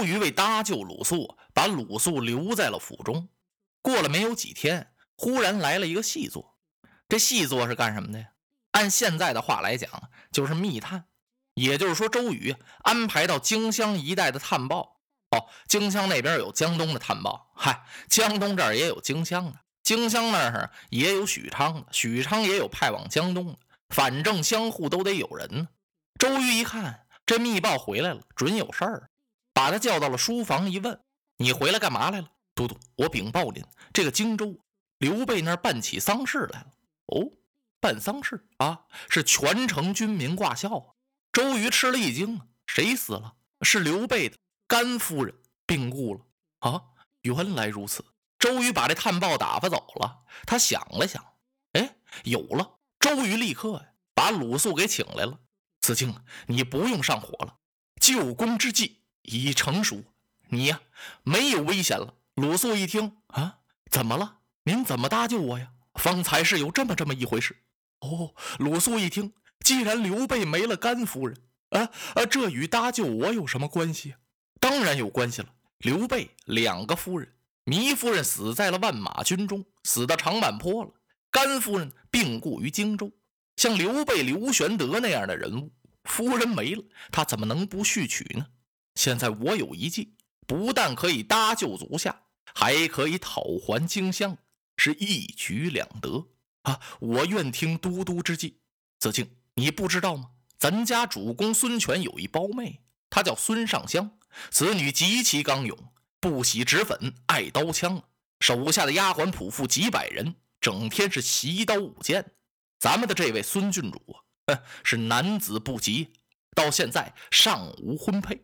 周瑜为搭救鲁肃，把鲁肃留在了府中。过了没有几天，忽然来了一个细作。这细作是干什么的呀？按现在的话来讲，就是密探。也就是说，周瑜安排到荆襄一带的探报。哦，荆襄那边有江东的探报，嗨，江东这儿也有荆襄的，荆襄那儿也有许昌的，许昌也有派往江东的。反正相互都得有人呢。周瑜一看这密报回来了，准有事儿，把他叫到了书房一问：“你回来干嘛来了？”都督，我禀报您，这个荆州刘备那儿办起丧事来了。哦。办丧事啊，是全城军民挂孝啊！周瑜吃了一惊，谁死了？是刘备的甘夫人病故了啊！原来如此。周瑜把这探报打发走了。他想了想，哎，有了！周瑜立刻呀，把鲁肃给请来了。子敬，你不用上火了，救功之计已成熟，你呀没有危险了。鲁肃一听啊，怎么了？您怎么搭救我呀？方才是有这么这么一回事。哦，鲁肃一听，既然刘备没了甘夫人，啊啊，这与搭救我有什么关系？当然有关系了。刘备两个夫人，糜夫人死在了万马军中，死到长坂坡了；甘夫人病故于荆州。像刘备、刘玄德那样的人物，夫人没了，他怎么能不续娶呢？现在我有一计，不但可以搭救足下，还可以讨还荆襄，是一举两得。啊！我愿听都督之计。子敬，你不知道吗？咱家主公孙权有一胞妹，她叫孙尚香。此女极其刚勇，不喜脂粉，爱刀枪，手下的丫鬟仆妇几百人，整天是习刀舞剑。咱们的这位孙郡主啊，是男子不及，到现在尚无婚配。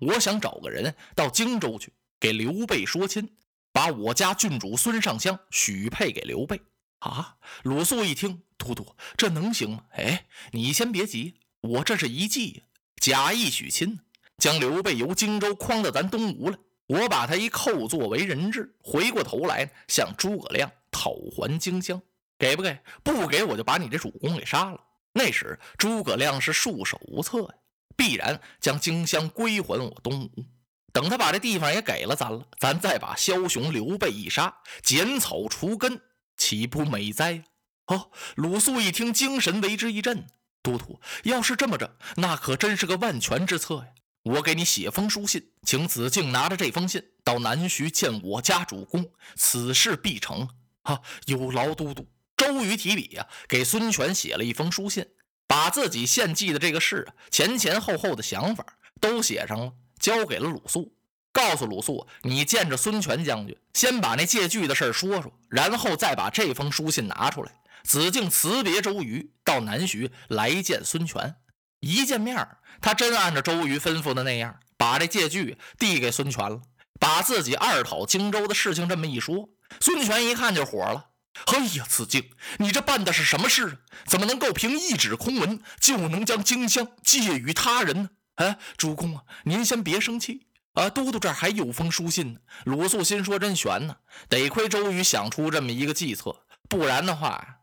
我想找个人到荆州去，给刘备说亲，把我家郡主孙尚香许配给刘备。啊！鲁肃一听，都督，这能行吗？哎，你先别急，我这是一计，假意许亲，将刘备由荆州诓到咱东吴来，我把他一扣作为人质，回过头来向诸葛亮讨还荆襄，给不给？不给，我就把你这主公给杀了。那时诸葛亮是束手无策呀，必然将荆襄归还我东吴。等他把这地方也给了咱了，咱再把枭雄刘备一杀，剪草除根。岂不美哉！哦，鲁肃一听，精神为之一振。都督，要是这么着，那可真是个万全之策呀！我给你写封书信，请子敬拿着这封信到南徐见我家主公，此事必成。哈，有劳都督。周瑜提笔呀，给孙权写了一封书信，把自己献祭的这个事啊前前后后的想法都写上了，交给了鲁肃。告诉鲁肃，你见着孙权将军，先把那借据的事说说，然后再把这封书信拿出来。子敬辞别周瑜，到南徐来见孙权。一见面，他真按照周瑜吩咐的那样，把这借据递给孙权了，把自己二讨荆州的事情这么一说。孙权一看就火了：“哎呀，子敬，你这办的是什么事啊？怎么能够凭一纸空文就能将荆襄借与他人呢？”哎，主公啊，您先别生气。啊，都督这儿还有封书信呢。鲁肃心说：“真悬呢，得亏周瑜想出这么一个计策，不然的话，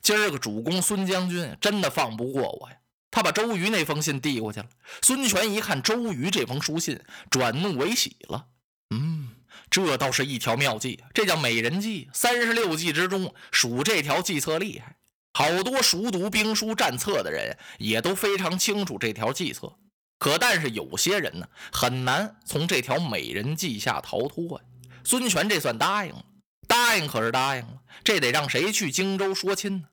今儿个主公孙将军真的放不过我呀。”他把周瑜那封信递过去了。孙权一看周瑜这封书信，转怒为喜了。嗯，这倒是一条妙计，这叫美人计。三十六计之中，数这条计策厉害。好多熟读兵书战策的人也都非常清楚这条计策。可但是有些人呢，很难从这条美人计下逃脱呀。孙权这算答应了，答应可是答应了，这得让谁去荆州说亲呢？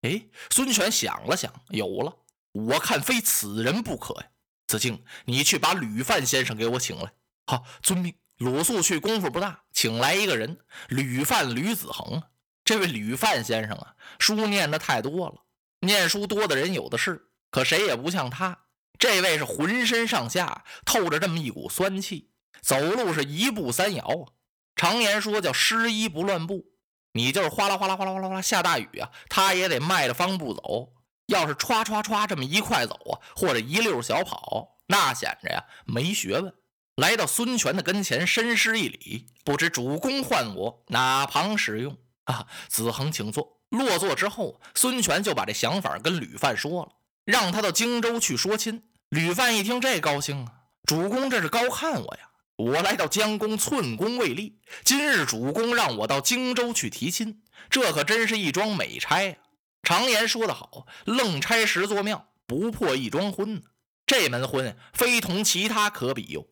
哎，孙权想了想，有了，我看非此人不可呀。子敬，你去把吕范先生给我请来。好，遵命。鲁肃去功夫不大，请来一个人，吕范吕子恒。这位吕范先生啊，书念的太多了，念书多的人有的是，可谁也不像他。这位是浑身上下透着这么一股酸气，走路是一步三摇啊。常言说叫失衣不乱步，你就是哗啦哗啦哗啦哗啦哗啦下大雨啊，他也得迈着方步走。要是歘歘歘这么一块走啊，或者一溜小跑，那显着呀没学问。来到孙权的跟前，深施一礼，不知主公唤我哪旁使用啊？子恒，请坐。落座之后，孙权就把这想法跟吕范说了，让他到荆州去说亲。吕范一听这高兴啊，主公这是高看我呀！我来到江公寸功未立，今日主公让我到荆州去提亲，这可真是一桩美差呀！常言说得好，愣差十座庙，不破一桩婚。这门婚非同其他可比哟。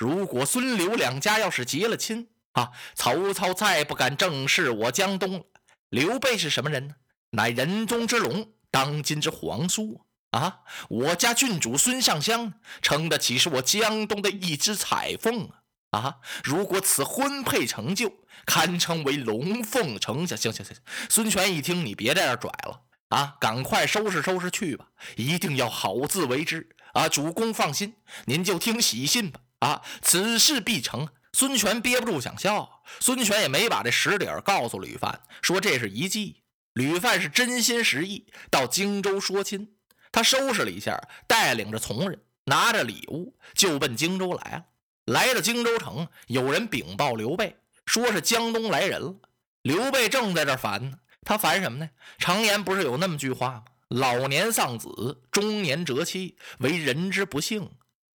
如果孙刘两家要是结了亲啊，曹操再不敢正视我江东了。刘备是什么人呢？乃人中之龙，当今之皇叔啊！我家郡主孙尚香称得起是我江东的一只彩凤啊！啊！如果此婚配成就，堪称为龙凤呈祥。行行行行，孙权一听，你别在这拽了啊！赶快收拾收拾去吧，一定要好自为之啊！主公放心，您就听喜信吧啊！此事必成。孙权憋不住想笑，孙权也没把这实底儿告诉吕范，说这是一计。吕范是真心实意到荆州说亲，他收拾了一下，带领着从人，拿着礼物就奔荆州来了。来到荆州城，有人禀报刘备，说是江东来人了。刘备正在这烦呢，他烦什么呢？常言不是有那么句话吗？老年丧子，中年折妻，为人之不幸。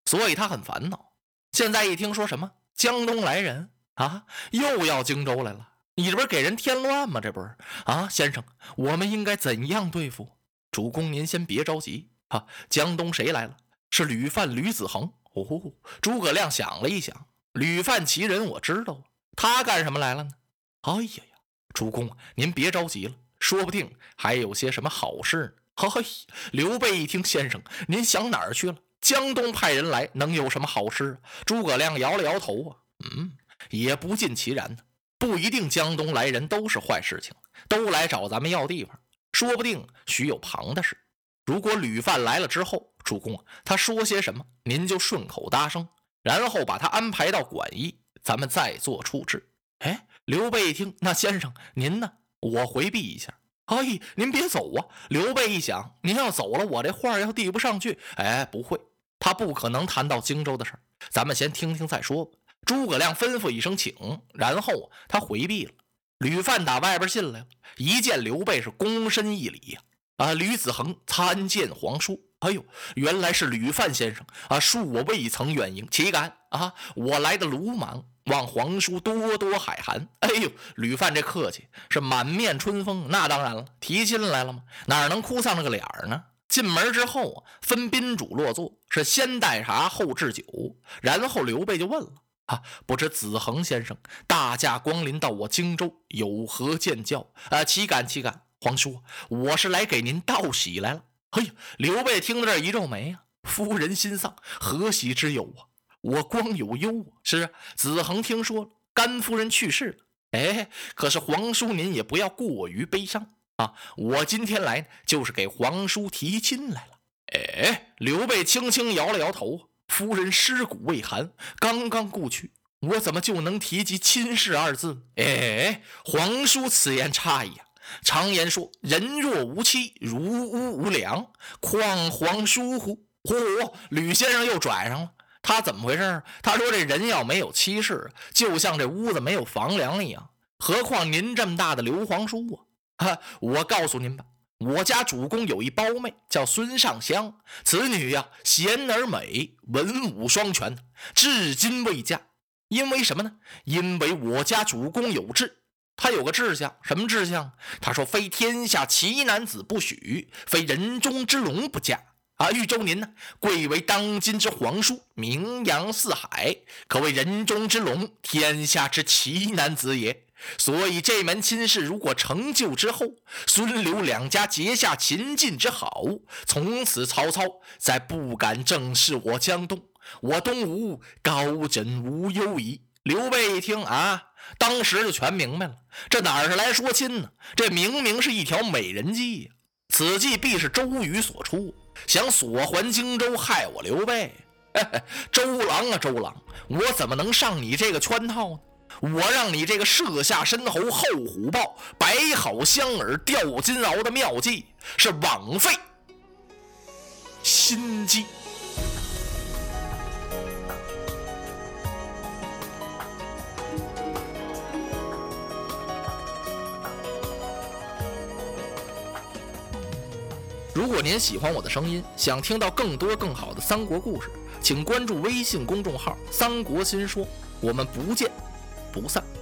所以他很烦恼。现在一听说什么？江东来人啊，又要荆州来了！你这不是给人添乱吗？这不是啊，先生，我们应该怎样对付？主公您先别着急啊。江东谁来了？是吕范吕子恒。哦，诸葛亮想了一想，吕范其人我知道，他干什么来了呢？哎呀呀，主公您别着急了，说不定还有些什么好事呢。嘿，刘备一听，先生您想哪儿去了？江东派人来，能有什么好事？诸葛亮摇了摇头啊，嗯，也不尽其然呢。不一定江东来人都是坏事情，都来找咱们要地方，说不定许有旁的事。如果吕范来了之后，主公他说些什么，您就顺口答声，然后把他安排到馆驿，咱们再做处置。哎，刘备一听，那先生您呢？我回避一下。哎，您别走啊！刘备一想，您要走了，我这话要递不上去。哎，不会。他不可能谈到荆州的事儿，咱们先听听再说吧。诸葛亮吩咐一声请，然后他回避了。吕范打外边进来了，一见刘备是躬身一礼呀。啊，吕子恒参见皇叔。哎呦，原来是吕范先生啊！恕我未曾远迎，岂敢啊！我来的鲁莽，望皇叔多多海涵。哎呦，吕范这客气是满面春风。那当然了，提亲来了吗？哪能哭丧着个脸呢？进门之后啊，分宾主落座，是先带茶后置酒。然后刘备就问了：“啊，不知子恒先生大驾光临到我荆州，有何见教？啊，岂敢岂敢！皇叔，我是来给您道喜来了。”哎呀，刘备听到这一皱眉啊，夫人心丧，何喜之有啊？我光有忧啊！是啊，子恒听说，甘夫人去世了。哎，可是皇叔您也不要过于悲伤。啊！我今天来就是给皇叔提亲来了。哎，刘备轻轻摇了摇头。夫人尸骨未寒，刚刚故去，我怎么就能提及亲事二字？哎，皇叔此言差矣啊！常言说，人若无妻，如屋无梁，况皇叔乎？嚯！吕先生又拽上了。他怎么回事？他说这人要没有妻室，就像这屋子没有房梁一样。何况您这么大的刘皇叔啊！哈，我告诉您吧，我家主公有一胞妹，叫孙尚香。此女呀，贤而美，文武双全，至今未嫁。因为什么呢？因为我家主公有志，他有个志向，什么志向？他说：“非天下奇男子不许，非人中之龙不嫁。”啊，豫州您呢，贵为当今之皇叔，名扬四海，可谓人中之龙，天下之奇男子也。所以这门亲事如果成就之后，孙刘两家结下秦晋之好，从此曹操再不敢正视我江东，我东吴高枕无忧矣。刘备一听啊，当时就全明白了，这哪是来说亲呢？这明明是一条美人计呀！此计必是周瑜所出，想索还荆州，害我刘备。周郎啊，周郎，我怎么能上你这个圈套呢？我让你这个设下申猴后虎豹，摆好香饵钓金鳌的妙计是枉费心机。如果您喜欢我的声音，想听到更多更好的三国故事，请关注微信公众号“三国新说”，我们不见不散。